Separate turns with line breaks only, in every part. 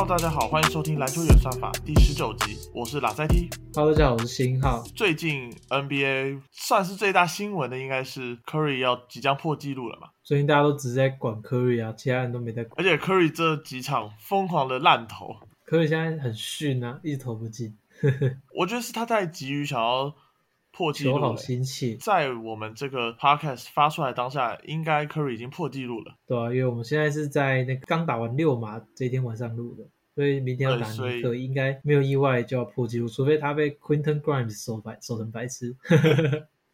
Hello，大家好，欢迎收听篮球演算法第十九集，我是拉塞 T。
Hello，大家好，我是新浩。
最近 NBA 算是最大新闻的，应该是 Curry 要即将破纪录了嘛？
最近大家都只是在管 Curry 啊，其他人都没在管。
而且 Curry 这几场疯狂的烂投
，Curry 现在很逊啊，一直投不进，
我觉得是他在急于想要破纪录
球好
了。
心切，
在我们这个 podcast 发出来当下，应该 Curry 已经破纪录了。
对啊，因为我们现在是在那个刚打完六马这一天晚上录的，所以明天要打尼克，应该没有意外就要破纪录，除非他被 Quinton Grimes 守白守成白痴。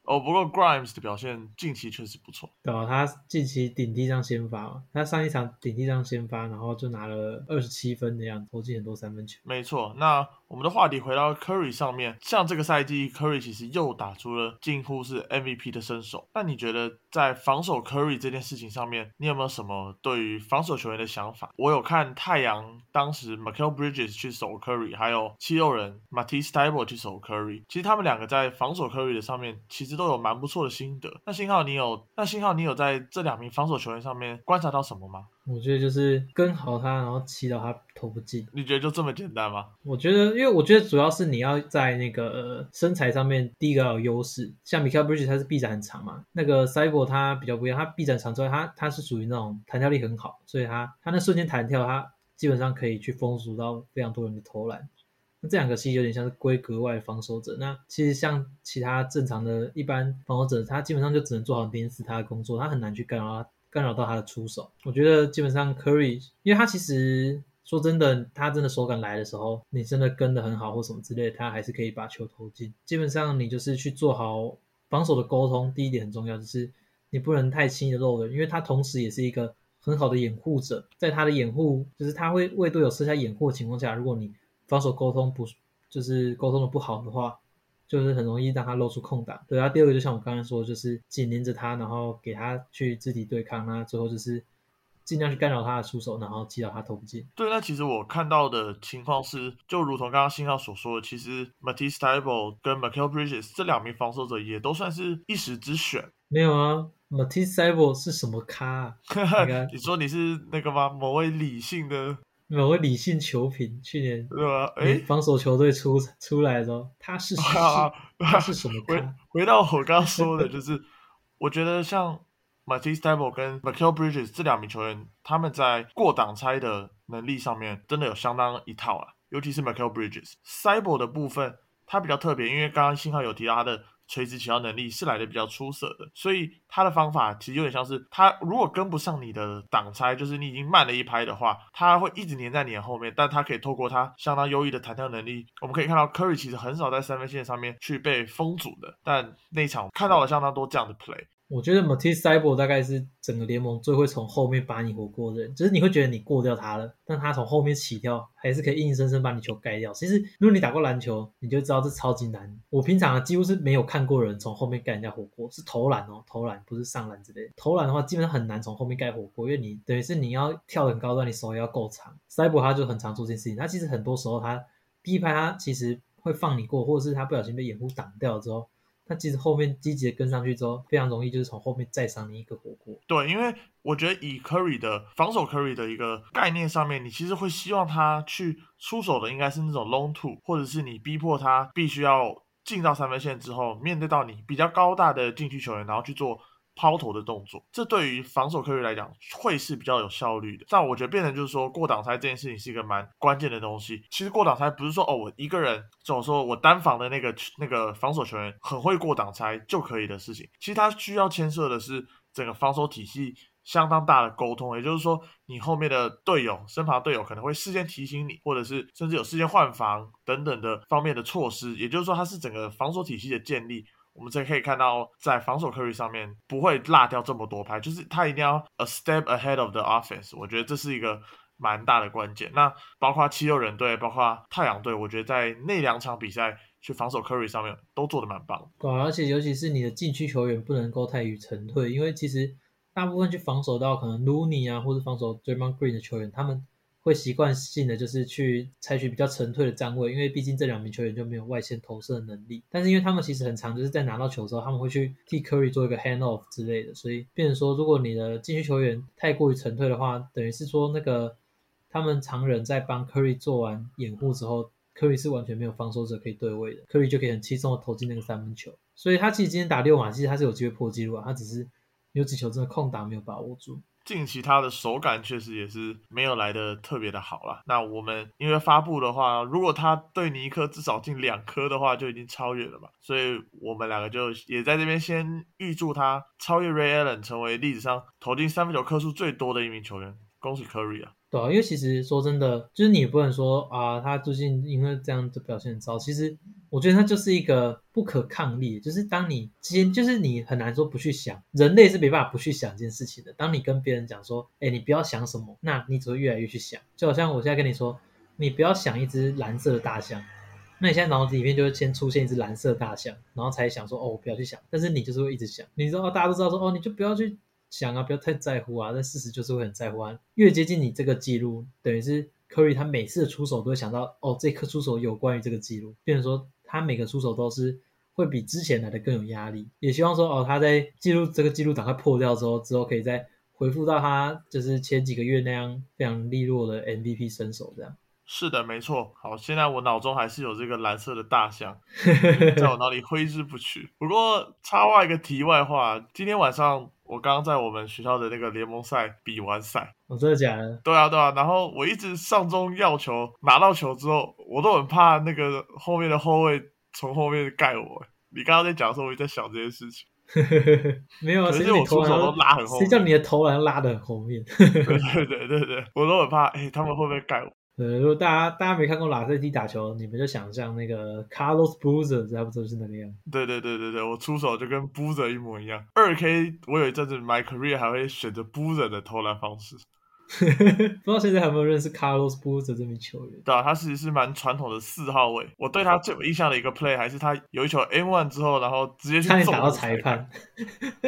哦，不过 Grimes 的表现近期确实不错。
对啊，他近期顶替上先发嘛，他上一场顶替上先发，然后就拿了二十七分的样子，投进很多三分球。
没错，那我们的话题回到 Curry 上面，像这个赛季 Curry 其实又打出了近乎是 MVP 的身手。那你觉得在防守 Curry 这件事情上面，你有没有什么对于防守球员的想法？我有看太阳当时 Michael Bridges 去守 Curry，还有七六人 Matisse t y b o 去守 Curry，其实他们两个在防守 Curry 的上面其实都有蛮不错的心得。那信号你有那信号你有在这两名防守球员上面观察到什么吗？
我觉得就是跟好他，然后祈祷他投不进。
你觉得就这么简单吗？
我觉得，因为我觉得主要是你要在那个、呃、身材上面，第一个要有优势。像 Michael Bridges 他是臂展很长嘛，那个 Cyber 他比较不一样，他臂展长之外，他他是属于那种弹跳力很好，所以他他那瞬间弹跳，他基本上可以去封阻到非常多人的投篮。那这两个其实有点像是规格外的防守者。那其实像其他正常的一般防守者，他基本上就只能做好碾死他的工作，他很难去干扰他干扰到他的出手。我觉得基本上 Curry，因为他其实说真的，他真的手感来的时候，你真的跟的很好或什么之类，他还是可以把球投进。基本上你就是去做好防守的沟通，第一点很重要，就是你不能太轻易的漏人，因为他同时也是一个很好的掩护者，在他的掩护就是他会为队友设下掩护的情况下，如果你防守沟通不就是沟通的不好的话，就是很容易让他露出空档。对，然后第二个就像我刚才说，就是紧连着他，然后给他去肢体对抗，那最后就是尽量去干扰他的出手，然后击倒他投不进。
对，那其实我看到的情况是，就如同刚刚信号所说的，其实 Matisse t y b e 跟 Michael Bridges 这两名防守者也都算是一时之选。
没有啊，Matisse c y b e r 是什么咖、啊？该
你说你是那个吗？某位理性的，
某位理性球评去年
对吧？
诶
哎，
防守球队出出来的时候，他是
啊
他是什么
回？回到我刚刚说的，就是我觉得像 Matisse t a b l e 跟 Michael Bridges 这两名球员，他们在过挡拆的能力上面真的有相当一套啊，尤其是 Michael Bridges。c y b o 的部分，他比较特别，因为刚刚信号有提到他的垂直起跳能力是来的比较出色的，所以他的方法其实有点像是他如果跟不上你的挡拆，就是你已经慢了一拍的话，他会一直黏在你的后面，但他可以透过他相当优异的弹跳能力，我们可以看到 Curry 其实很少在三分线上面去被封阻的，但那场看到了相当多这样的 play。
我觉得 Matisse c y b e r 大概是整个联盟最会从后面把你活过的人，就是你会觉得你过掉他了，但他从后面起跳还是可以硬生生把你球盖掉。其实如果你打过篮球，你就知道这超级难。我平常几乎是没有看过人从后面盖人家火锅，是投篮哦，投篮不是上篮之类的。投篮的话，基本上很难从后面盖火锅，因为你等于是你要跳很高段，你手也要够长。c y b e r 他就很常做这件事情，他其实很多时候他第一拍他其实会放你过，或者是他不小心被掩护挡掉之后。那其实后面积极的跟上去之后，非常容易就是从后面再赏你一个火锅。
对，因为我觉得以 Curry 的防守 Curry 的一个概念上面，你其实会希望他去出手的应该是那种 long two，或者是你逼迫他必须要进到三分线之后，面对到你比较高大的禁区球员，然后去做抛投的动作，这对于防守科学来讲会是比较有效率的。但我觉得变成就是说过挡拆这件事情是一个蛮关键的东西。其实过挡拆不是说哦我一个人，这种说我单防的那个那个防守球员很会过挡拆就可以的事情，其实它需要牵涉的是整个防守体系相当大的沟通，也就是说，你后面的队友、身旁队友可能会事先提醒你，或者是甚至有事先换防等等的方面的措施。也就是说，它是整个防守体系的建立。我们才可以看到，在防守 Curry 上面不会落掉这么多拍，就是他一定要 a step ahead of the offense。我觉得这是一个蛮大的关键。那包括七六人队，包括太阳队，我觉得在那两场比赛去防守 Curry 上面都做得蛮棒。
对、而且尤其是你的禁区球员不能够太于沉退，因为其实大部分去防守到可能 Looney 啊，或者防守 Draymond Green 的球员，他们会习惯性的就是去采取比较沉退的站位，因为毕竟这两名球员就没有外线投射的能力。但是因为他们其实很长，就是在拿到球之后，他们会去替 Curry 做一个 hand off 之类的，所以变成说，如果你的禁区球员太过于沉退的话，等于是说那个他们常人在帮 Curry 做完掩护之后，Curry 是完全没有防守者可以对位的，Curry 就可以很轻松的投进那个三分球。所以他其实今天打六码，其实他是有机会破纪录啊，他只是有几球真的空档没有把握住。
近期他的手感确实也是没有来的特别的好了。那我们因为发布的话，如果他对尼克至少进两颗的话，就已经超越了吧。所以我们两个就也在这边先预祝他超越 Ray Allen，成为历史上投进三分球颗数最多的一名球员。恭喜 Curry 啊！
啊，因为其实说真的，就是你也不能说啊，他最近因为这样的表现很糟。其实我觉得他就是一个不可抗力，就是当你今就是你很难说不去想，人类是没办法不去想一件事情的。当你跟别人讲说，哎，你不要想什么，那你只会越来越去想。就好像我现在跟你说，你不要想一只蓝色的大象，那你现在脑子里面就会先出现一只蓝色大象，然后才想说，哦，我不要去想。但是你就是会一直想，你知道大家都知道说，哦，你就不要去。想啊，不要太在乎啊，但事实就是会很在乎啊。越接近你这个记录，等于是 Curry 他每次的出手都会想到，哦，这颗出手有关于这个记录，变成说他每个出手都是会比之前来的更有压力。也希望说，哦，他在记录这个记录赶快破掉之后，之后可以再回复到他就是前几个月那样非常利落的 MVP 身手这样。
是的，没错。好，现在我脑中还是有这个蓝色的大象，在我脑里挥之不去。不过插话一个题外话，今天晚上我刚刚在我们学校的那个联盟赛比完赛，
我真的假的？
对啊，对啊。然后我一直上中要球，拿到球之后，我都很怕那个后面的后卫从后面盖我。你刚刚在讲的时候，我就在想这件事情。
没有啊，
其实我出手都拉很后，
谁叫你的投篮拉的很后面？
对对对对对，我都很怕，哎，他们会不会盖我？
呃，如果大家大家没看过拉塞蒂打球，你们就想象那个 Carlos Boozer 差不多是那个样。
对对对对对，我出手就跟 Boozer 一模一样。二 K，我有一阵子 My Career 还会选择 Boozer 的投篮方式。
不知道现在还有没有认识 Carlos Boozer 这名球员？
对啊，他其实是蛮传统的四号位。我对他最有印象的一个 play 还是他有一球 M one 之后，然后直接去
打到裁判。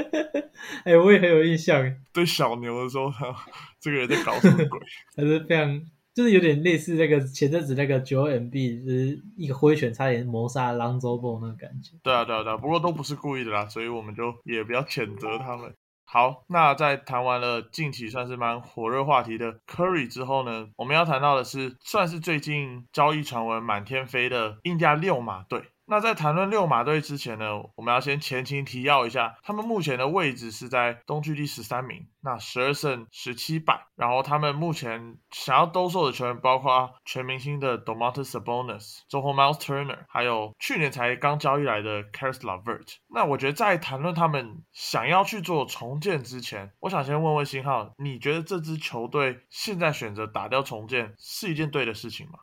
哎，我也很有印象。
对小牛的时候，这个人在搞什么鬼？
还是非常。就是有点类似那个前阵子那个九 MB，就是一个挥拳差点谋杀 Lonzo 那个感觉。
对啊，对啊，对啊，不过都不是故意的啦，所以我们就也不要谴责他们。好，那在谈完了近期算是蛮火热话题的 Curry 之后呢，我们要谈到的是算是最近交易传闻满天飞的印加六马队。那在谈论六马队之前呢，我们要先前情提要一下，他们目前的位置是在东区第十三名，那十二胜十七败。然后他们目前想要兜售的球员包括全明星的 Domantas Sabonis、中锋 Miles Turner，还有去年才刚交易来的 c a r i s l a v e r t。那我觉得在谈论他们想要去做重建之前，我想先问问星浩，你觉得这支球队现在选择打掉重建是一件对的事情吗？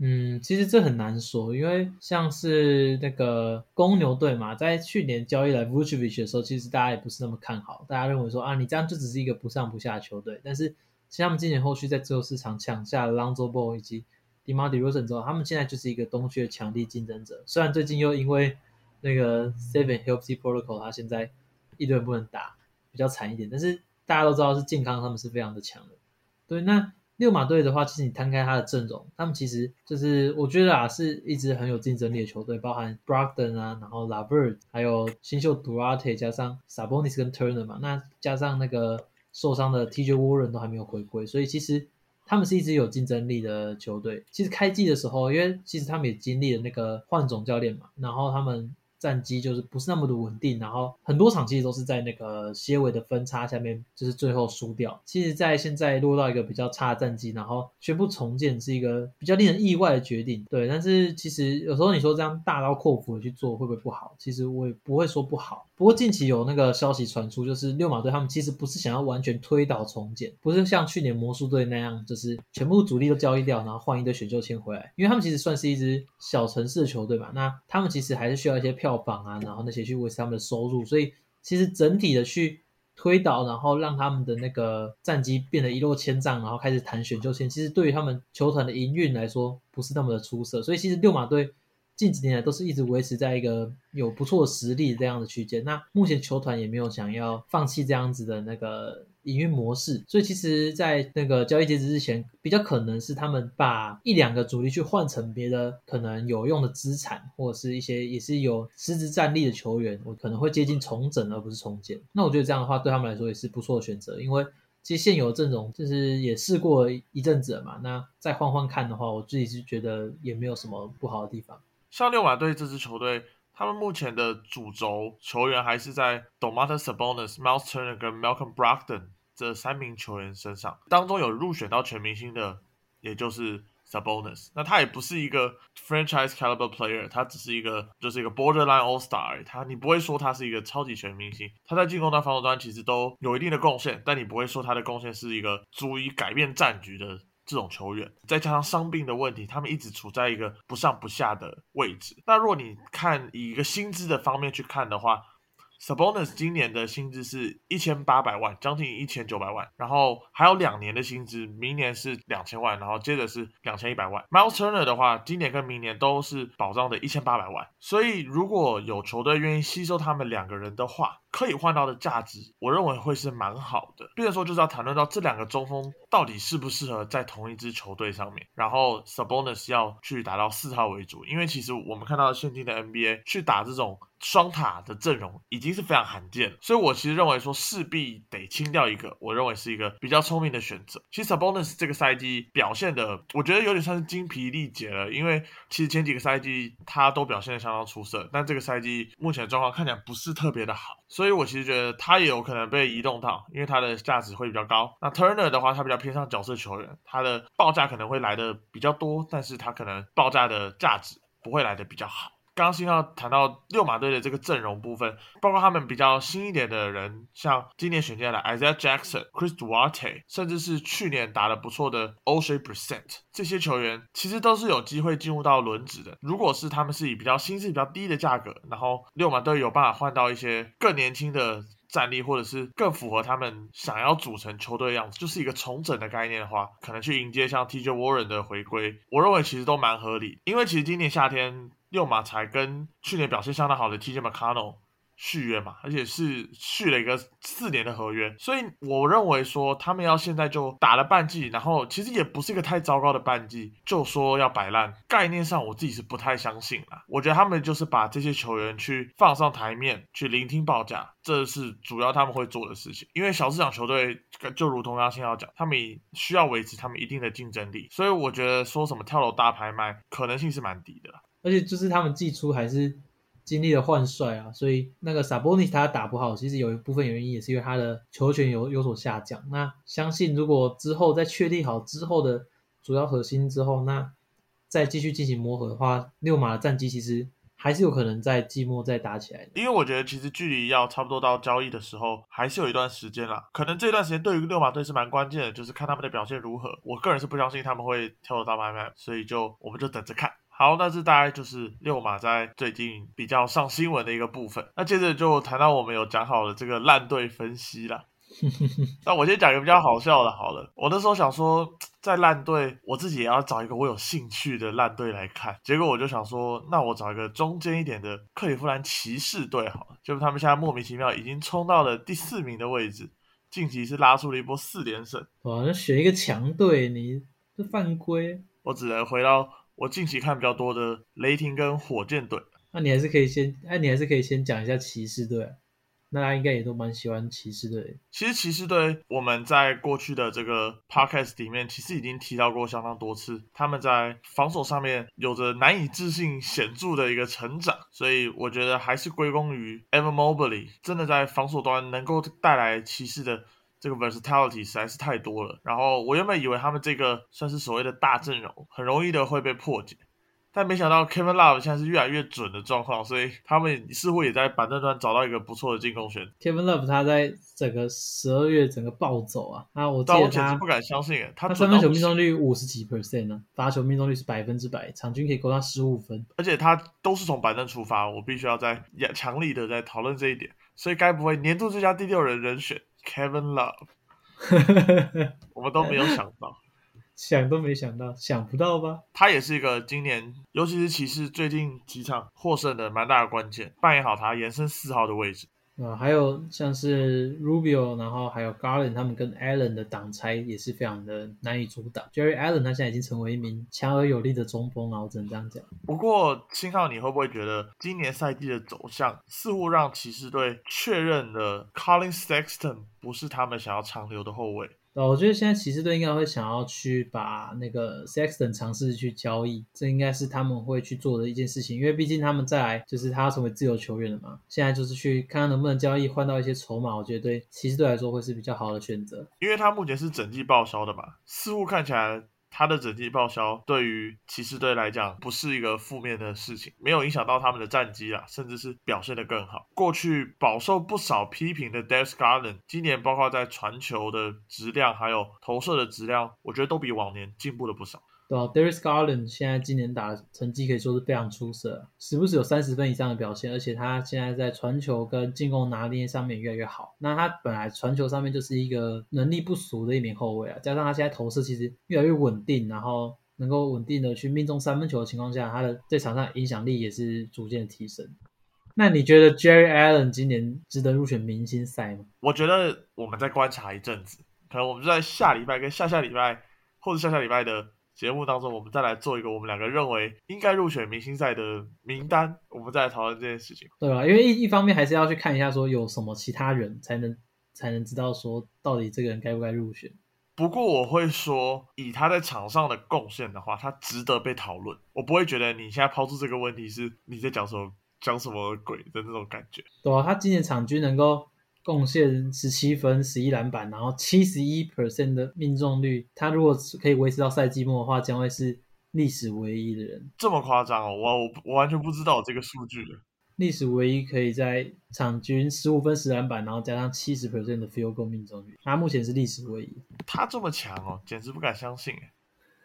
嗯，其实这很难说，因为像是那个公牛队嘛，在去年交易来 Vucevic 的时候，其实大家也不是那么看好，大家认为说啊，你这样就只是一个不上不下的球队。但是，像他们今年后续在自由市场抢下了 Lonzo Ball 以及 Demar Derozan 之后，他们现在就是一个东区的强力竞争者。虽然最近又因为那个 Seven Healthy Protocol，他现在一堆人不能打，比较惨一点。但是大家都知道是健康，他们是非常的强的。对，那。六马队的话，其实你摊开他的阵容，他们其实就是我觉得啊，是一支很有竞争力的球队，包含 Brogdon 啊，然后 Lavert，还有新秀 Durate，加上 Sabonis 跟 Turner 嘛，那加上那个受伤的 TJ Warren 都还没有回归，所以其实他们是一支有竞争力的球队。其实开季的时候，因为其实他们也经历了那个换总教练嘛，然后他们。战绩就是不是那么的稳定，然后很多场其实都是在那个些微的分差下面，就是最后输掉。其实，在现在落到一个比较差的战绩，然后宣布重建是一个比较令人意外的决定。对，但是其实有时候你说这样大刀阔斧的去做会不会不好？其实我也不会说不好。不过近期有那个消息传出，就是六马队他们其实不是想要完全推倒重建，不是像去年魔术队那样，就是全部主力都交易掉，然后换一堆选秀签回来。因为他们其实算是一支小城市的球队嘛，那他们其实还是需要一些票票房啊，然后那些去维持他们的收入。所以其实整体的去推倒，然后让他们的那个战绩变得一落千丈，然后开始谈选秀签，其实对于他们球团的营运来说不是那么的出色。所以其实六马队。近几年来都是一直维持在一个有不错的实力这样的区间，那目前球团也没有想要放弃这样子的那个营运模式，所以其实，在那个交易截止之前，比较可能是他们把一两个主力去换成别的可能有用的资产，或者是一些也是有实质战力的球员，我可能会接近重整而不是重建。那我觉得这样的话对他们来说也是不错的选择，因为其实现有的阵容就是也试过一阵子了嘛，那再换换看的话，我自己是觉得也没有什么不好的地方。
像六马队这支球队，他们目前的主轴球员还是在 Domantas Sabonis、Miles Turner 跟 Malcolm Brogdon 这三名球员身上，当中有入选到全明星的，也就是 Sabonis。那他也不是一个 franchise caliber player，他只是一个就是一个 borderline all star。他你不会说他是一个超级全明星，他在进攻端、防守端其实都有一定的贡献，但你不会说他的贡献是一个足以改变战局的。这种球员，再加上伤病的问题，他们一直处在一个不上不下的位置。那如果你看以一个薪资的方面去看的话，Sabonis 今年的薪资是一千八百万，将近一千九百万，然后还有两年的薪资，明年是两千万，然后接着是两千一百万。Miles Turner 的话，今年跟明年都是保障的一千八百万。所以如果有球队愿意吸收他们两个人的话，可以换到的价值，我认为会是蛮好的。并且说就是要谈论到这两个中锋到底适不适合在同一支球队上面，然后 Sabonis 要去打到四号为主，因为其实我们看到现今的 NBA 去打这种。双塔的阵容已经是非常罕见了，所以我其实认为说势必得清掉一个，我认为是一个比较聪明的选择。其实 Sabonis 这个赛季表现的，我觉得有点算是精疲力竭了，因为其实前几个赛季他都表现的相当出色，但这个赛季目前的状况看起来不是特别的好，所以我其实觉得他也有可能被移动到，因为他的价值会比较高。那 Turner 的话，他比较偏向角色球员，他的报价可能会来的比较多，但是他可能报价的价值不会来的比较好。刚刚新要谈到六马队的这个阵容部分，包括他们比较新一点的人，像今年选进来的 Isaiah Jackson、Chris Duarte，甚至是去年打得不错的 o s h a Percent，这些球员其实都是有机会进入到轮值的。如果是他们是以比较薪资比较低的价格，然后六马队有办法换到一些更年轻的战力，或者是更符合他们想要组成球队的样子，就是一个重整的概念的话，可能去迎接像 TJ Warren 的回归，我认为其实都蛮合理。因为其实今年夏天。六马才跟去年表现相当好的 TJ McConnell 续约嘛，而且是续了一个四年的合约，所以我认为说他们要现在就打了半季，然后其实也不是一个太糟糕的半季，就说要摆烂，概念上我自己是不太相信啦。我觉得他们就是把这些球员去放上台面，去聆听报价，这是主要他们会做的事情。因为小市场球队就如同刚刚要讲，他们需要维持他们一定的竞争力，所以我觉得说什么跳楼大拍卖可能性是蛮低的。
而且就是他们季初还是经历了换帅啊，所以那个 Sabonis 他打不好，其实有一部分原因也是因为他的球权有有所下降。那相信如果之后再确立好之后的主要核心之后，那再继续进行磨合的话，六马的战绩其实还是有可能在季末再打起来。
因为我觉得其实距离要差不多到交易的时候，还是有一段时间了。可能这段时间对于六马队是蛮关键的，就是看他们的表现如何。我个人是不相信他们会跳楼大拍卖，所以就我们就等着看。好，那这大概就是六马在最近比较上新闻的一个部分。那接着就谈到我们有讲好的这个烂队分析了。那我先讲一个比较好笑的，好了。我那时候想说，在烂队，我自己也要找一个我有兴趣的烂队来看。结果我就想说，那我找一个中间一点的克利夫兰骑士队好了。就是他们现在莫名其妙已经冲到了第四名的位置，近期是拉出了一波四连胜。
哇，那选一个强队，你这犯规。
我只能回到。我近期看比较多的雷霆跟火箭队，
那你还是可以先，哎，你还是可以先讲一下骑士队，那大家应该也都蛮喜欢骑士队。
其实骑士队我们在过去的这个 podcast 里面，其实已经提到过相当多次，他们在防守上面有着难以置信显著的一个成长，所以我觉得还是归功于 Evan Mobley，真的在防守端能够带来骑士的。这个 versatility 实在是太多了，然后我原本以为他们这个算是所谓的大阵容，很容易的会被破解，但没想到 Kevin Love 现在是越来越准的状况，所以他们似乎也在板凳端找到一个不错的进攻选。
Kevin Love 他在整个十二月整个暴走啊，啊，我
但我简直不敢相信，他
三分球命中率五十几 percent 呢，罚球命中率是百分之百，场均可以勾到十五分，
而且他都是从板凳出发，我必须要在强力的在讨论这一点，所以该不会年度最佳第六人人选？Kevin Love，我们都没有想到，
想都没想到，想不到吧？
他也是一个今年，尤其是骑士最近几场获胜的蛮大的关键，扮演好他延伸四号的位置。
啊，还有像是 Rubio，然后还有 Garland，他们跟 Allen 的挡拆也是非常的难以阻挡。Jerry Allen 他现在已经成为一名强而有力的中锋了，我只能这样讲。
不过，青浩，你会不会觉得今年赛季的走向似乎让骑士队确认了 Colin Sexton 不是他们想要长留的后卫？
我觉得现在骑士队应该会想要去把那个 Sexton 尝试去交易，这应该是他们会去做的一件事情，因为毕竟他们再来就是他要成为自由球员了嘛。现在就是去看看能不能交易换到一些筹码，我觉得对骑士队来说会是比较好的选择，
因为他目前是整季报销的嘛，似乎看起来。他的整季报销对于骑士队来讲不是一个负面的事情，没有影响到他们的战绩啊，甚至是表现得更好。过去饱受不少批评的 Darius Garland，今年包括在传球的质量还有投射的质量，我觉得都比往年进步了不少。
对啊，Darius Garland 现在今年打的成绩可以说是非常出色，时不时有三十分以上的表现，而且他现在在传球跟进攻拿捏上面越来越好。那他本来传球上面就是一个能力不俗的一名后卫啊，加上他现在投射其实越来越稳定，然后能够稳定的去命中三分球的情况下，他的在场上影响力也是逐渐提升。那你觉得 Jerry Allen 今年值得入选明星赛吗？
我觉得我们再观察一阵子，可能我们在下礼拜跟下下礼拜或者下下礼拜的。节目当中，我们再来做一个我们两个认为应该入选明星赛的名单，我们再来讨论这件事情，
对吧？因为一一方面还是要去看一下，说有什么其他人才能才能知道说到底这个人该不该入选。
不过我会说，以他在场上的贡献的话，他值得被讨论。我不会觉得你现在抛出这个问题是你在讲什么讲什么鬼的那种感觉。
对啊，他今年场均能够。贡献十七分、十一篮板，然后七十一 percent 的命中率。他如果可以维持到赛季末的话，将会是历史唯一的人。
这么夸张哦！我我我完全不知道这个数据的。
历史唯一可以在场均十五分、十篮板，然后加上七十 percent 的 field goal 命中率。他目前是历史唯一。
他这么强哦，简直不敢相信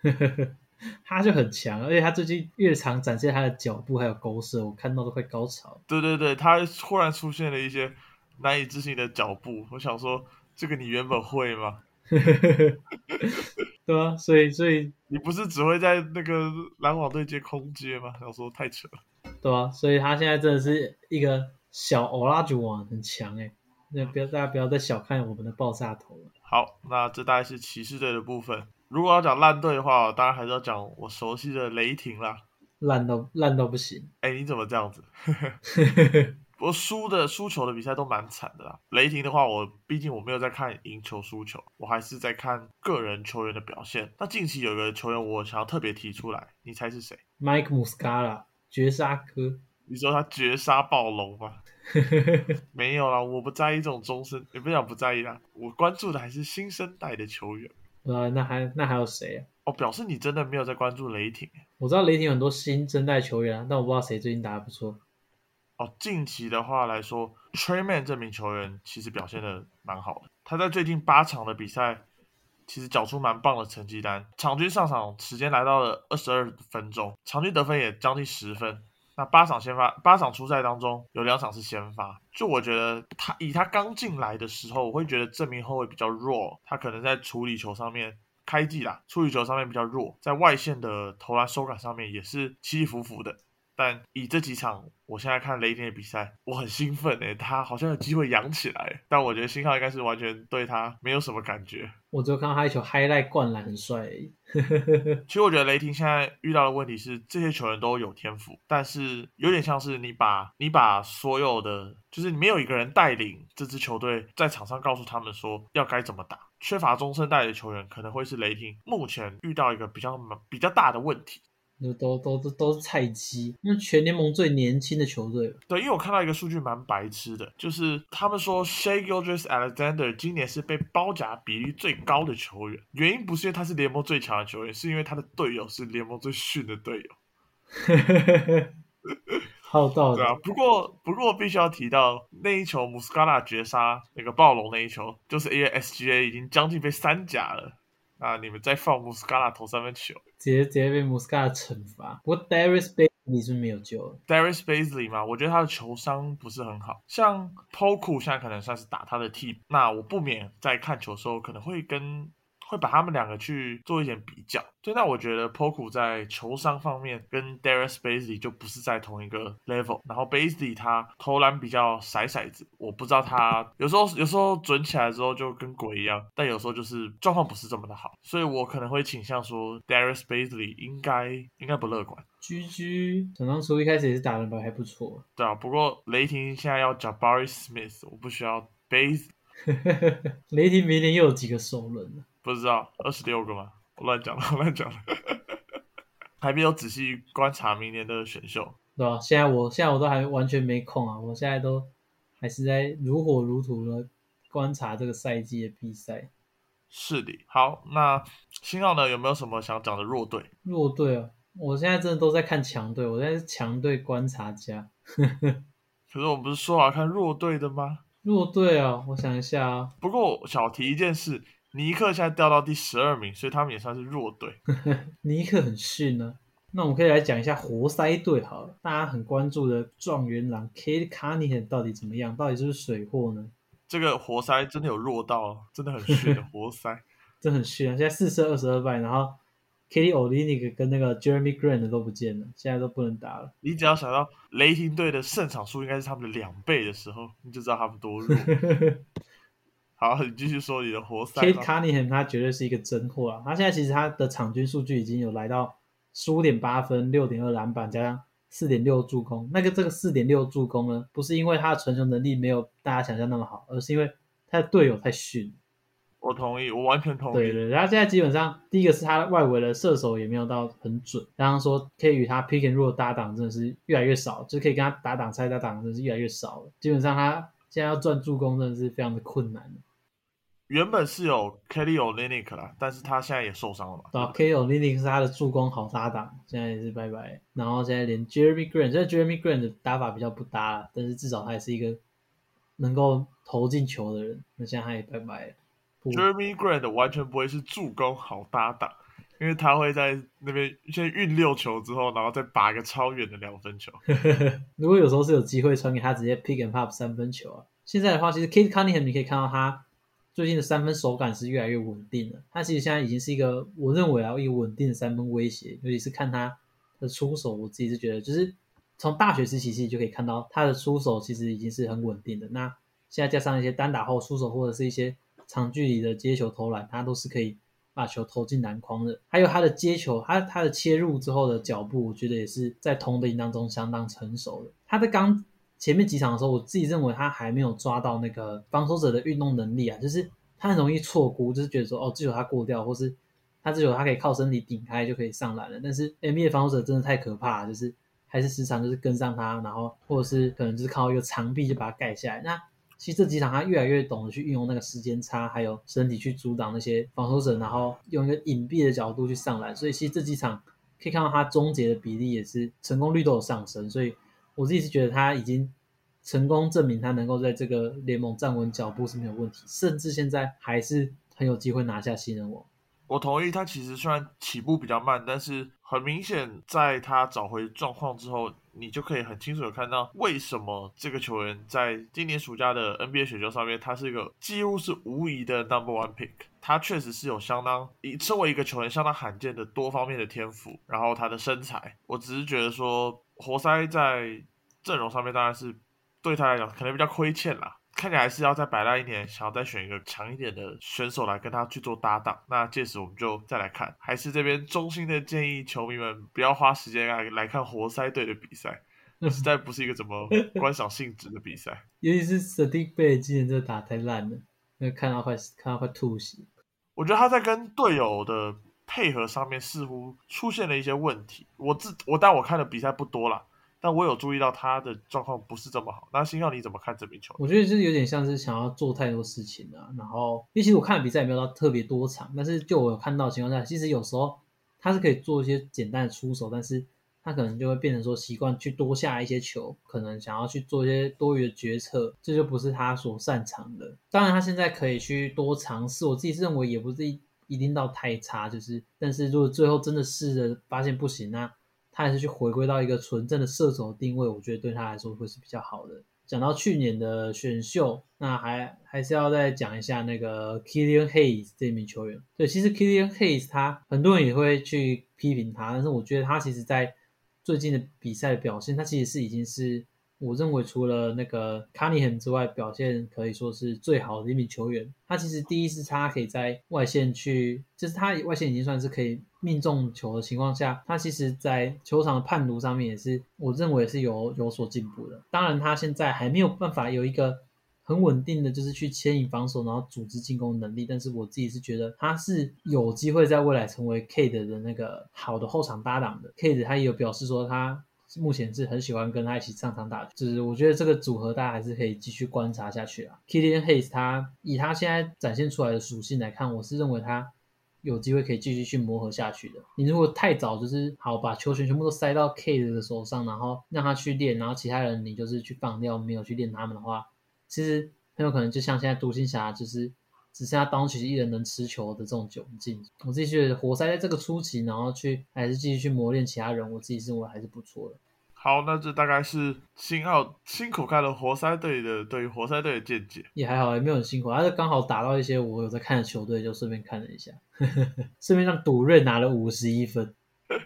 他就很强，而且他最近越常展现他的脚步还有勾射，我看到都快高潮。
对对对，他忽然出现了一些。难以置信的脚步，我想说，这个你原本会吗？
对啊，所以所以
你不是只会在那个篮网队接空接吗？想说太扯了，
对啊，所以他现在真的是一个小欧拉主啊，很强哎，那不要大家不要再小看我们的爆炸头了。
好，那这大概是骑士队的部分。如果要讲烂队的话，当然还是要讲我熟悉的雷霆啦，
烂到烂到不行。
哎，你怎么这样子？我输的输球的比赛都蛮惨的啦。雷霆的话，我毕竟我没有在看赢球输球，我还是在看个人球员的表现。那近期有个球员，我想要特别提出来，你猜是谁
？Mike Muscala，绝杀哥。
你说他绝杀暴龙吗？没有啦，我不在意这种终身，也不想不在意啦。我关注的还是新生代的球员。
呃，那还那还有谁啊？
哦，表示你真的没有在关注雷霆。
我知道雷霆很多新生代球员啊，但我不知道谁最近打的不错。
哦，近期的话来说，Trayman 这名球员其实表现的蛮好的。他在最近八场的比赛，其实缴出蛮棒的成绩单，场均上场时间来到了二十二分钟，场均得分也将近十分。那八场先发，八场初赛当中有两场是先发。就我觉得他以他刚进来的时候，我会觉得这名后卫比较弱，他可能在处理球上面，开季啦，处理球上面比较弱，在外线的投篮手感上面也是起起伏伏的。但以这几场，我现在看雷霆的比赛，我很兴奋诶，他好像有机会扬起来。但我觉得信号应该是完全对他没有什么感觉。
我只有看到他一球 highlight 灌篮很帅。
其实我觉得雷霆现在遇到的问题是，这些球员都有天赋，但是有点像是你把你把所有的，就是你没有一个人带领这支球队在场上告诉他们说要该怎么打，缺乏中生代的球员可能会是雷霆目前遇到一个比较比较大的问题。
都都都都是菜鸡，那全联盟最年轻的球队。
对，因为我看到一个数据蛮白痴的，就是他们说 Shea Gilgeous Alexander 今年是被包夹比例最高的球员，原因不是因为他是联盟最强的球员，是因为他的队友是联盟最逊的队友。
好道理。
对啊，不过不过必须要提到那一球穆斯卡拉绝杀那个暴龙那一球，就是 A S G A 已经将近被三甲了。啊！你们再放穆斯卡拉投三分球，
直接直接被穆斯卡拉惩罚。不过 Darius Bailey 是没有救了。
Darius Bazley 嘛，我觉得他的球商不是很好。像 Poku 现在可能算是打他的替补。那我不免在看球的时候，可能会跟会把他们两个去做一点比较。对，那我觉得 Poku 在球商方面跟 Darius b a s l e y 就不是在同一个 level。然后 b a s l e y 他投篮比较骰骰子，我不知道他有时候有时候准起来之后就跟鬼一样，但有时候就是状况不是这么的好，所以我可能会倾向说 Darius b a s l e y 应该应该不乐观。
居居，想当初一开始也是打的还还不错。
对啊，不过雷霆现在要找 Barry Smith，我不需要 b a s
l e y 雷霆明年又有几个首轮了？
不知道二十六个吗？我乱讲了，我 乱讲了，还没有仔细观察明年的选秀，
对吧？现在我现在我都还完全没空啊，我现在都还是在如火如荼的观察这个赛季的比赛。
是的，好，那新奥呢？有没有什么想讲的弱队？
弱队啊，我现在真的都在看强队，我现在是强队观察家。
可是我们不是说好看弱队的吗？
弱队啊，我想一下啊。
不过小提一件事。尼克现在掉到第十二名，所以他们也算是弱队。
尼克很逊呢。那我们可以来讲一下活塞队好了，大家很关注的状元郎 Kate Cunningham 到底怎么样？到底是不是水货呢？
这个活塞真的有弱到，真的很逊的 活塞，
真的很逊啊！现在四胜二十二败，然后 Katie o l i n i k 跟那个 Jeremy Grant 都不见了，现在都不能打了。
你只要想到雷霆队的胜场数应该是他们的两倍的时候，你就知道他们多弱。好，你继续说你的活塞。
Kate Cunningham 他绝对是一个真货啊！他现在其实他的场均数据已经有来到十五点八分、六点二篮板，加上四点六助攻。那个这个四点六助攻呢，不是因为他的传球能力没有大家想象那么好，而是因为他的队友太逊。
我同意，我完全同意。
对对，然后现在基本上第一个是他外围的射手也没有到很准，刚刚说可以与他 pick and roll 搭档真的是越来越少，就可以跟他打挡拆搭档真的是越来越少了。基本上他现在要赚助攻真的是非常的困难。
原本是有 Kelly o l i n i k 啦，但是他现在也受伤了嘛。
对，Kelly o l i n i k 是他的助攻好搭档，现在也是拜拜。然后现在连 Jeremy Grant，现在 Jeremy Grant 的打法比较不搭，但是至少他也是一个能够投进球的人。那现在他也拜拜。
Jeremy Grant 完全不会是助攻好搭档，因为他会在那边先运六球之后，然后再拔一个超远的两分球。
如果有时候是有机会传给他，直接 pick and pop 三分球啊。现在的话，其实 Kate Cunningham 你可以看到他。最近的三分手感是越来越稳定了，他其实现在已经是一个我认为啊一个稳定的三分威胁，尤其是看他的出手，我自己是觉得，就是从大学时期其实就可以看到他的出手其实已经是很稳定的。那现在加上一些单打后出手或者是一些长距离的接球投篮，他都是可以把球投进篮筐的。还有他的接球，他他的切入之后的脚步，我觉得也是在同龄当中相当成熟的。他的刚。前面几场的时候，我自己认为他还没有抓到那个防守者的运动能力啊，就是他很容易错估，就是觉得说哦，这球他过掉，或是他这球他可以靠身体顶开就可以上篮了。但是 NBA 防守者真的太可怕，就是还是时常就是跟上他，然后或者是可能就是靠一个长臂就把他盖下来。那其实这几场他越来越懂得去运用那个时间差，还有身体去阻挡那些防守者，然后用一个隐蔽的角度去上篮。所以其实这几场可以看到他终结的比例也是成功率都有上升，所以。我自己是觉得他已经成功证明他能够在这个联盟站稳脚步是没有问题，甚至现在还是很有机会拿下新人王。
我同意，他其实虽然起步比较慢，但是很明显在他找回状况之后，你就可以很清楚的看到为什么这个球员在今年暑假的 NBA 选秀上面，他是一个几乎是无疑的 Number One Pick。他确实是有相当以身为一个球员相当罕见的多方面的天赋，然后他的身材，我只是觉得说。活塞在阵容上面当然是对他来讲可能比较亏欠啦，看起来是要再摆烂一点，想要再选一个强一点的选手来跟他去做搭档。那届时我们就再来看，还是这边衷心的建议球迷们不要花时间来来看活塞队的比赛，那实在不是一个怎么观赏性质的比赛。
尤其是 Sadiq Bey 今年这打太烂了，那看到快看到快吐血。
我觉得他在跟队友的。配合上面似乎出现了一些问题。我自我但我看的比赛不多了，但我有注意到他的状况不是这么好。那星耀你怎么看这名球？
我觉得就是有点像是想要做太多事情了。然后，因为其实我看的比赛也没有到特别多场，但是就我有看到情况下，其实有时候他是可以做一些简单的出手，但是他可能就会变成说习惯去多下一些球，可能想要去做一些多余的决策，这就不是他所擅长的。当然，他现在可以去多尝试，我自己认为也不是一。一定到太差，就是，但是如果最后真的试着发现不行，那他还是去回归到一个纯正的射手定位，我觉得对他来说会是比较好的。讲到去年的选秀，那还还是要再讲一下那个 Killian Hayes 这名球员。对，其实 Killian Hayes 他很多人也会去批评他，但是我觉得他其实在最近的比赛表现，他其实是已经是。我认为除了那个卡尼亨之外，表现可以说是最好的一名球员。他其实第一是他可以在外线去，就是他外线已经算是可以命中球的情况下，他其实在球场的判读上面也是，我认为是有有所进步的。当然，他现在还没有办法有一个很稳定的就是去牵引防守，然后组织进攻能力。但是我自己是觉得他是有机会在未来成为 Kate 的那个好的后场搭档的。Kate 他也有表示说他。目前是很喜欢跟他一起上场打，就是我觉得这个组合大家还是可以继续观察下去啊。Killian Hayes 他以他现在展现出来的属性来看，我是认为他有机会可以继续去磨合下去的。你如果太早就是好把球权全部都塞到 K 的手上，然后让他去练，然后其他人你就是去放掉，没有去练他们的话，其实很有可能就像现在独行侠就是只剩下当曲一人能持球的这种窘境。我自己觉得活塞在这个初期，然后去还是继续去磨练其他人，我自己认为还是不错的。
好，那这大概是新奥辛苦看了活塞队的对于活塞队的见解，
也还好，也没有很辛苦，他是刚好打到一些我有在看的球队，就顺便看了一下，顺便让赌瑞拿了五十一分，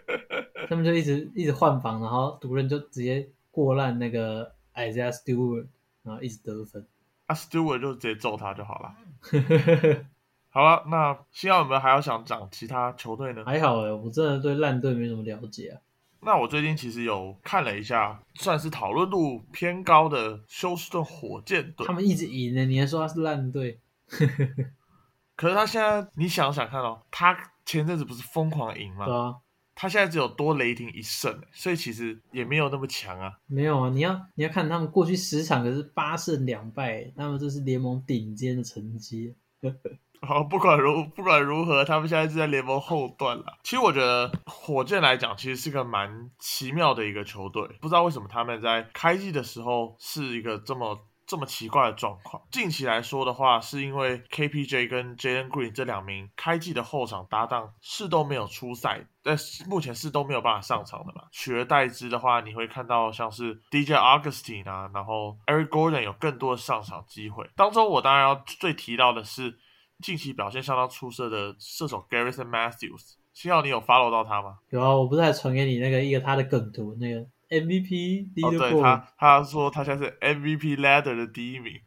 他们就一直一直换防，然后赌瑞就直接过烂那个 Isaiah Stewart，然后一直得分，
啊 Stewart 就直接揍他就好了。好了，那新奥有没有还要想讲其他球队呢？
还好哎，我真的对烂队没什么了解啊。
那我最近其实有看了一下，算是讨论度偏高的休斯顿火箭队。
他们一直赢呢，你还说他是烂队？
可是他现在，你想想看哦，他前阵子不是疯狂赢吗？
对啊。
他现在只有多雷霆一胜，所以其实也没有那么强啊。
没有啊，你要你要看他们过去十场可是八胜两败，那么这是联盟顶尖的成绩。
好，不管如不管如何，他们现在是在联盟后段了。其实我觉得火箭来讲，其实是个蛮奇妙的一个球队。不知道为什么他们在开季的时候是一个这么这么奇怪的状况。近期来说的话，是因为 KPJ 跟 Jalen Green 这两名开季的后场搭档是都没有出赛，但目前是都没有办法上场的嘛。取而代之的话，你会看到像是 DJ Augustine 啊，然后 Eric Gordon 有更多的上场机会。当中我当然要最提到的是。近期表现相当出色的射手 Garrison Matthews，幸好你有 follow 到他吗？
有啊，我不是还传给你那个一个他的梗图，那个 MVP。
哦，对他，他说他现在是 MVP ladder 的第一名，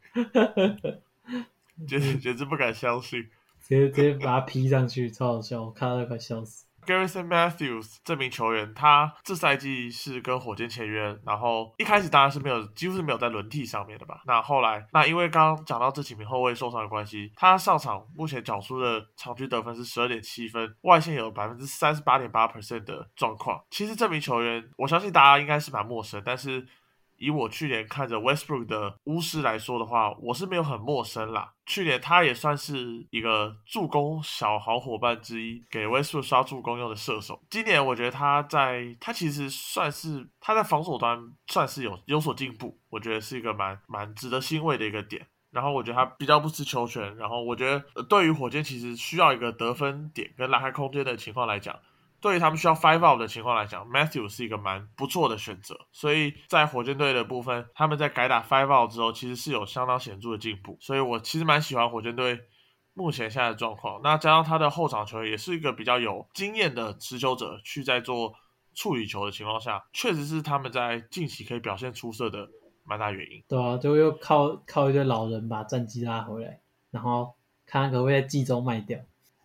简直简直不敢相信，
直接直接把他 P 上去，超好笑，我看到都快笑死。
Garrison Matthews 这名球员，他这赛季是跟火箭签约，然后一开始当然是没有，几乎是没有在轮替上面的吧。那后来，那因为刚刚讲到这几名后卫受伤的关系，他上场目前缴出的场均得分是十二点七分，外线有百分之三十八点八 percent 的状况。其实这名球员，我相信大家应该是蛮陌生，但是。以我去年看着 Westbrook 的巫师来说的话，我是没有很陌生啦。去年他也算是一个助攻小好伙伴之一，给 Westbrook 刷助攻用的射手。今年我觉得他在他其实算是他在防守端算是有有所进步，我觉得是一个蛮蛮值得欣慰的一个点。然后我觉得他比较不吃球权，然后我觉得对于火箭其实需要一个得分点跟拉开空间的情况来讲。对于他们需要 five out 的情况来讲，Matthew 是一个蛮不错的选择。所以在火箭队的部分，他们在改打 five out 之后，其实是有相当显著的进步。所以我其实蛮喜欢火箭队目前现在的状况。那加上他的后场球员也是一个比较有经验的持球者，去在做处理球的情况下，确实是他们在近期可以表现出色的蛮大原因。
对啊，就又靠靠一堆老人把战绩拉回来，然后看可不可以在季中卖掉。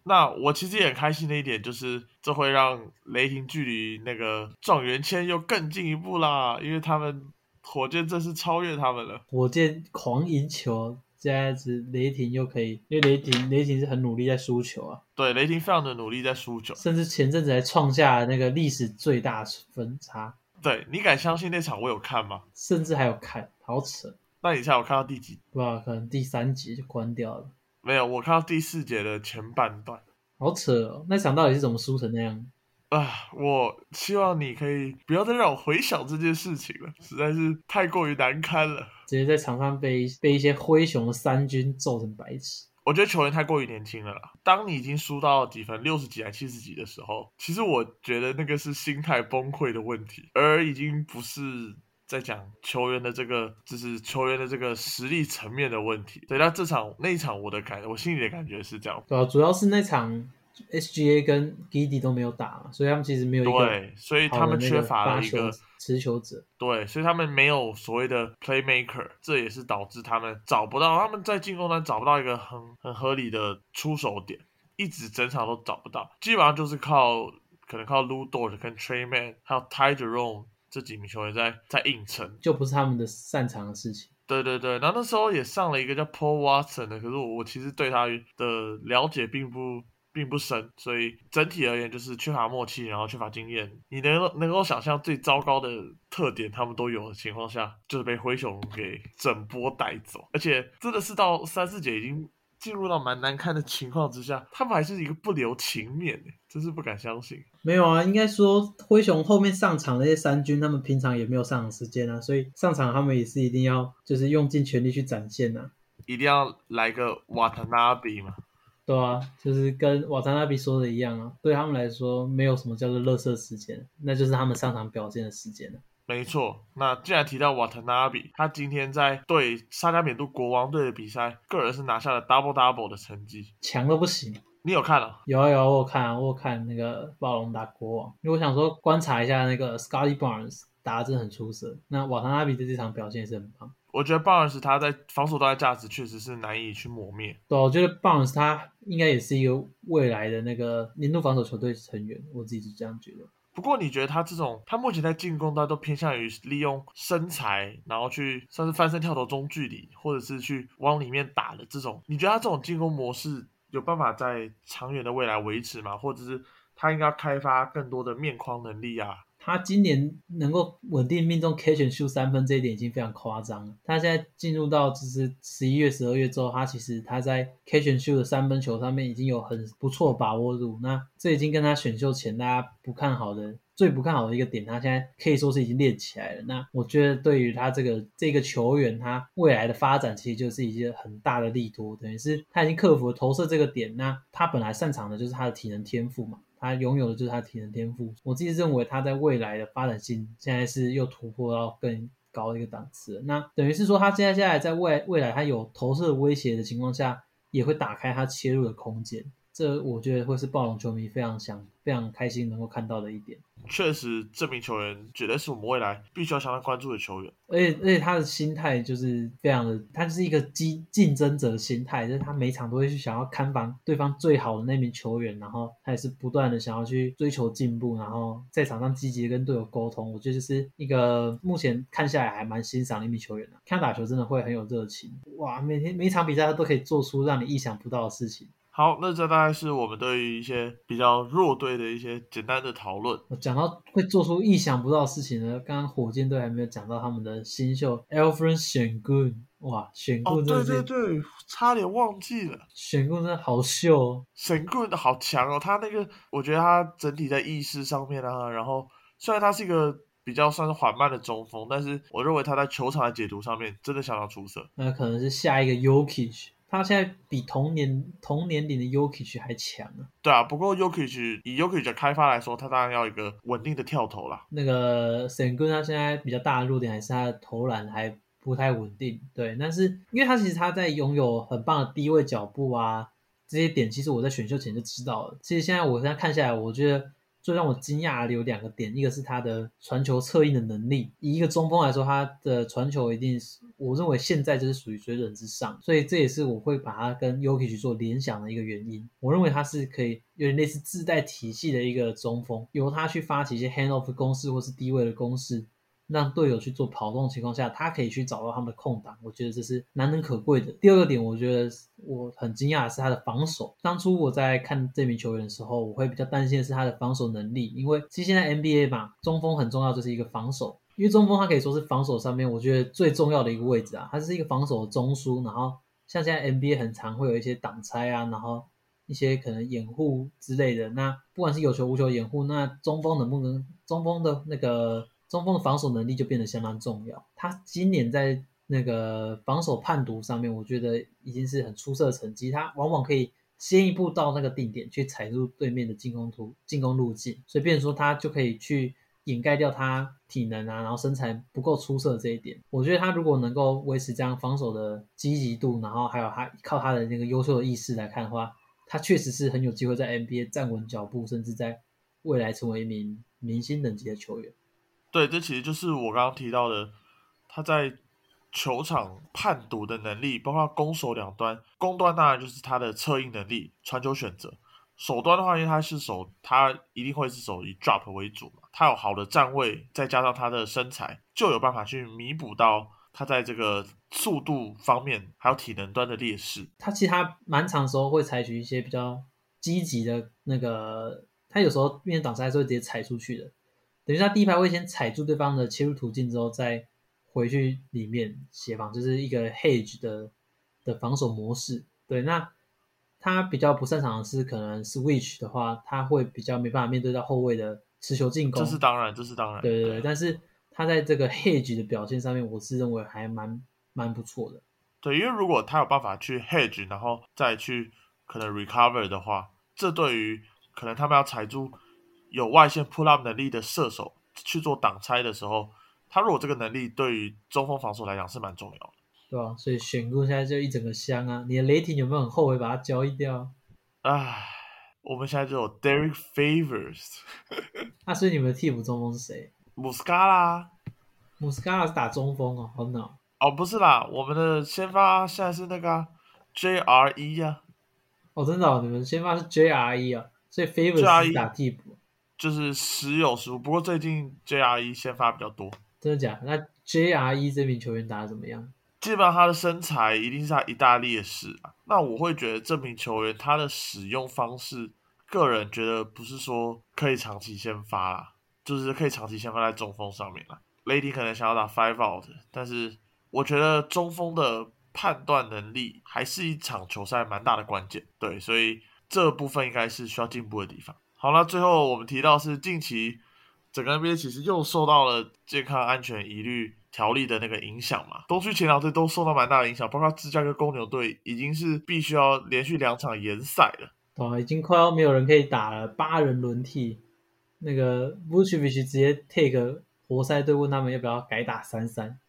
那我其实也很开心的一点就是，这会让雷霆距离那个状元签又更进一步啦，因为他们火箭正式超越他们了。
火箭狂赢球，这样子雷霆又可以，因为雷霆雷霆是很努力在输球啊。
对，雷霆非常的努力在输球，
甚至前阵子还创下那个历史最大分差。
对你敢相信那场我有看吗？
甚至还有看，好扯。
那你猜我看到第几？
不知道，可能第三集就关掉了。
没有，我看到第四节的前半段，
好扯哦！那场到底是怎么输成那样？
啊，我希望你可以不要再让我回想这件事情了，实在是太过于难堪了。
直接在场上被被一些灰熊的三军揍成白痴。
我觉得球员太过于年轻了啦。当你已经输到几分，六十几还七十几的时候，其实我觉得那个是心态崩溃的问题，而已经不是在讲球员的这个，就是球员的这个实力层面的问题。对，那这场那一场我的感，我心里的感觉是这样。
对啊，主要是那场 SGA 跟 Giddy 都没有打，所以他们其实没有一个
对，所以他们缺乏了一个
持球者。
对，所以他们没有所谓的 playmaker，这也是导致他们找不到他们在进攻端找不到一个很很合理的出手点，一直整场都找不到，基本上就是靠可能靠 Lu Dort 跟 Trey Man 还有 Ty Jerome 这几名球员在在硬撑，
就不是他们的擅长的事情。
对对对，然后那时候也上了一个叫 Paul Watson 的，可是我我其实对他的了解并不并不深，所以整体而言就是缺乏默契，然后缺乏经验。你能能够想象最糟糕的特点他们都有的情况下，就是被灰熊给整波带走，而且真的是到三四节已经进入到蛮难看的情况之下，他们还是一个不留情面，真是不敢相信。
没有啊，应该说灰熊后面上场那些三军，他们平常也没有上场时间啊，所以上场他们也是一定要就是用尽全力去展现呐、
一定要来个瓦塔纳比嘛？
对啊，就是跟瓦塔纳比说的一样啊，对他们来说没有什么叫做乐色时间，那就是他们上场表现的时间了。
没错，那既然提到瓦特纳比，他今天在对沙加缅度国王队的比赛，个人是拿下了 double double 的成绩，
强的不行。
你有看了？
有啊有啊，我有看啊，我有看那个暴龙打国王，因为我想说观察一下那个 Scotty Barnes 打的真的很出色，那瓦特纳比的这场表现也是很棒。
我觉得 Barnes 他在防守端的价值确实是难以去磨灭。
对啊，我觉得 Barnes 他应该也是一个未来的那个年度防守球队成员，我自己是这样觉得。
不过你觉得他这种，他目前在进攻端都偏向于利用身材，然后去算是翻身跳投中距离，或者是去往里面打的这种，你觉得他这种进攻模式有办法在长远的未来维持吗？或者是他应该开发更多的面框能力啊？
他今年能够稳定命中 catch and shoot 三分这一点已经非常夸张了。他现在进入到就是十一月、十二月之后，他其实他在 catch and shoot 的三分球上面已经有很不错把握度。那这已经跟他选秀前大家不看好的、最不看好的一个点，他现在可以说是已经练起来了。那我觉得对于他这个这个球员，他未来的发展其实就是一些很大的利多，等于是他已经克服了投射这个点。那他本来擅长的就是他的体能天赋嘛。他拥有的就是他体能天赋，我自己认为他在未来的发展性现在是又突破到更高的一个档次。那等于是说，他现在现在在未未来他有投射威胁的情况下，也会打开他切入的空间。这我觉得会是暴龙球迷非常想、非常开心能够看到的一点。
确实，这名球员绝对是我们未来必须要相当关注的球员。
而且，而且他的心态就是非常的，他就是一个激竞争者的心态，就是他每场都会去想要看防对方最好的那名球员，然后他也是不断的想要去追求进步，然后在场上积极的跟队友沟通。我觉得就是一个目前看下来还蛮欣赏的一名球员的、看他打球真的会很有热情，哇，每天每一场比赛他都可以做出让你意想不到的事情。
好，那这大概是我们对于一些比较弱队的一些简单的讨论。
我讲到会做出意想不到的事情呢，刚刚火箭队还没有讲到他们的新秀 Alfred 选 good，哇，选
哦，对
真的是、
对对，差点忘记了，
选 good 真的好秀哦。
神棍好强哦！他那个，我觉得他整体在意识上面啊，然后虽然他是一个比较算是缓慢的中锋，但是我认为他在球场的解读上面真的相当出色。
那可能是下一个 Yokich，他现在比同年同年龄的 Yokich 还强啊。
对啊，不过 Yokich 以 Yokich 的开发来说，他当然要一个稳定的跳投啦。
那个 Sengun 他现在比较大的弱点还是他的投篮还不太稳定，对。但是因为他其实他在拥有很棒的低位脚步啊这些点，其实我在选秀前就知道了。其实现在我现在看下来，我觉得最让我惊讶的有两个点，一个是他的传球策应的能力，以一个中锋来说，他的传球一定是我认为现在就是属于水准之上，所以这也是我会把他跟 Yuki 去做联想的一个原因。我认为他是可以有点类似自带体系的一个中锋，由他去发起一些 hand off 攻势或是低位的攻势，让队友去做跑动的情况下，他可以去找到他们的空档，我觉得这是难能可贵的。第二个点，我觉得我很惊讶的是他的防守。当初我在看这名球员的时候，我会比较担心的是他的防守能力，因为其实现在 NBA 嘛，中锋很重要，就是一个防守。因为中锋他可以说是防守上面我觉得最重要的一个位置啊，他是一个防守的中枢。然后像现在 NBA 很常会有一些挡拆啊，然后一些可能掩护之类的。那不管是有球无球掩护，那中锋能不能中锋的那个中锋的防守能力就变得相当重要。他今年在那个防守判读上面，我觉得已经是很出色的成绩。他往往可以先一步到那个定点去踩入对面的进攻图进攻路径，所以变说他就可以去掩盖掉他体能啊，然后身材不够出色这一点。我觉得他如果能够维持这样防守的积极度，然后还有他靠他的那个优秀的意识来看的话，他确实是很有机会在 NBA 站稳脚步，甚至在未来成为一名明星等级的球员。
对，这其实就是我刚刚提到的，他在球场判读的能力，包括攻守两端。攻端当然就是他的策应能力、传球选择；手端的话，因为他是守，他一定会是守以 drop 为主嘛。他有好的站位，再加上他的身材，就有办法去弥补到他在这个速度方面还有体能端的劣势。
他其实他蛮长时候会采取一些比较积极的那个，他有时候面对挡拆是会直接踩出去的。等于他第一排会先踩住对方的切入途径，之后再回去里面协防，就是一个 hedge 的的防守模式。对，那他比较不擅长的是可能 switch 的话，他会比较没办法面对到后卫的持球进攻。
这是当然，这是当然。
对对对，但是他在这个 hedge 的表现上面，我是认为还蛮蛮不错的。
对，因为如果他有办法去 hedge，然后再去可能 recover 的话，这对于可能他们要踩住。有外线 pull up 能力的射手去做挡拆的时候，他如果这个能力对于中锋防守来讲是蛮重要的，
对啊？所以选入现在就一整个香啊！你的雷霆有没有很后悔把它交易掉？
唉，我们现在就有 Derek Favors。
那 所以你们的替补中锋是谁？
穆斯卡拉。
穆斯卡拉是打中锋哦，好恼。
哦，不是啦，我们的先发现在是那个 JRE 呀。
哦，真的，你们先发是 JRE 啊，所以 Favors 是打替补。
就是时有时无，不过最近 JRE 先发比较多，
真的假？那 JRE 这名球员打的怎么样？
基本上他的身材一定是他一大劣势啊。那我会觉得这名球员他的使用方式，个人觉得不是说可以长期先发啦，就是可以长期先发在中锋上面啦。Lady 可能想要打 Five Out，但是我觉得中锋的判断能力还是一场球赛蛮大的关键。对，所以这部分应该是需要进步的地方。好了，最后我们提到是近期整个 NBA 其实又受到了健康安全疑虑条例的那个影响嘛，东区前两队都受到蛮大的影响，包括芝加哥公牛队已经是必须要连续两场延赛了，
哦，已经快要没有人可以打了，八人轮替，那个 Vucevic 直接 take 活塞队问他们要不要改打三三，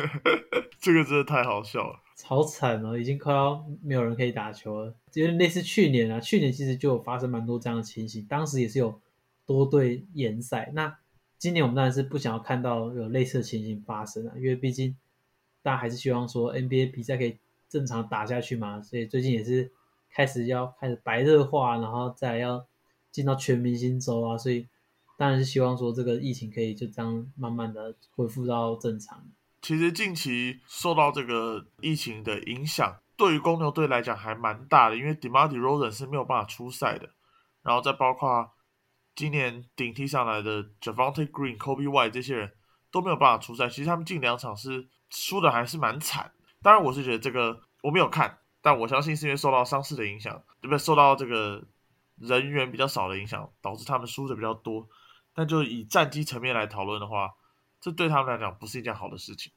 这个真的太好笑了。
好惨哦，已经快要没有人可以打球了。因为类似去年啊，去年其实就有发生蛮多这样的情形，当时也是有多队延赛。那今年我们当然是不想要看到有类似的情形发生啊，因为毕竟大家还是希望说 NBA 比赛可以正常打下去嘛。所以最近也是开始要开始白热化，然后再要进到全明星周啊，所以当然是希望说这个疫情可以就这样慢慢的恢复到正常。
其实近期受到这个疫情的影响，对于公牛队来讲还蛮大的，因为 Demar r o s e n 是没有办法出赛的，然后再包括今年顶替上来的 Javante Green、Kobe White 这些人都没有办法出赛。其实他们近两场是输的还是蛮惨。当然，我是觉得这个我没有看，但我相信是因为受到伤势的影响，对不对？受到这个人员比较少的影响，导致他们输的比较多。但就以战绩层面来讨论的话，这对他们来讲不是一件好的事情，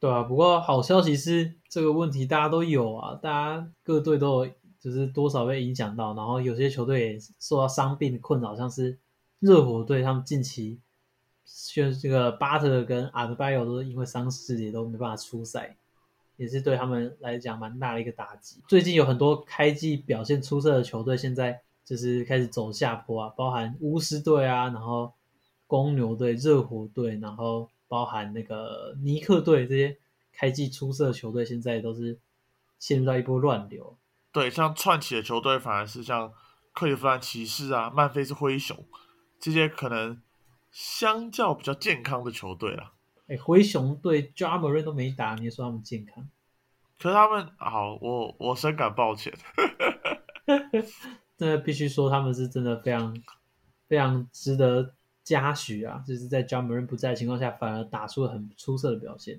对啊。不过好消息是，这个问题大家都有啊，大家各队都有，就是多少被影响到。然后有些球队也受到伤病的困扰，像是热火队，他们近期像这个巴特跟阿德巴约都因为伤势也都没办法出赛，也是对他们来讲蛮大的一个打击。最近有很多开季表现出色的球队，现在就是开始走下坡啊，包含巫师队啊，然后。公牛队、热火队，然后包含那个尼克队这些开季出色的球队，现在都是陷入到一波乱流。
对，像串起的球队，反而是像克利夫兰骑士啊、曼菲斯灰熊这些可能相较比较健康的球队了。
哎，灰熊队 j a m a r 都没打，你说他们健康？
可是他们好，我我深感抱歉。
这必须说，他们是真的非常非常值得。嘉许啊，就是在 m a r 不在的情况下，反而打出了很出色的表现。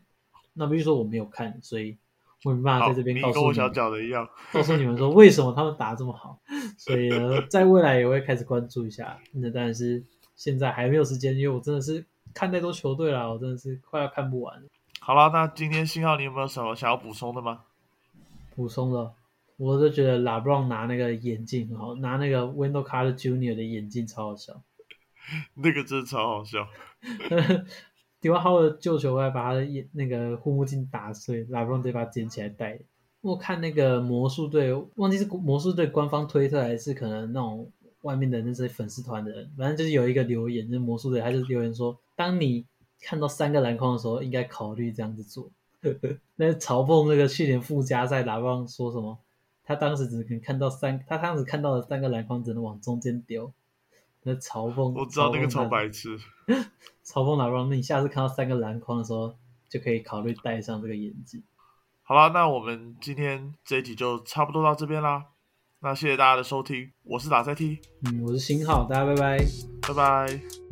那比如说我没有看，所以我没办法在这边告诉你们。
跟我讲的一样，
告诉你们说为什么他们打这么好。所以呢，在未来也会开始关注一下。那当然是现在还没有时间，因为我真的是看太多球队了，我真的是快要看不完。
好了，那今天信号你有没有什么想要补充的吗？
补充的，我就觉得 LeBron 拿那个眼镜很好，拿那个 Wendell Carter Jr. 的眼镜超好笑。
那个真的超好笑。
迪瓦浩的救球回来，把他的眼那个护目镜打碎，拉布朗直接把它捡起来戴。我看那个魔术队，忘记是魔术队官方推特还是可能那种外面的那些粉丝团的人，反正就是有一个留言，就是魔术队，他就留言说，当你看到三个篮筐的时候，应该考虑这样子做。那嘲讽那个去年附加赛拉布朗说什么，他当时只能看到三，他当时看到的三个篮筐只能往中间丢。那嘲讽，
我知道那个超白痴。
嘲讽拉布朗，那你下次看到三个篮筐的时候，就可以考虑戴上这个眼镜。
好啦，那我们今天这一集就差不多到这边啦。那谢谢大家的收听，我是打赛 T，
嗯，我是新浩，大家拜拜。
拜拜。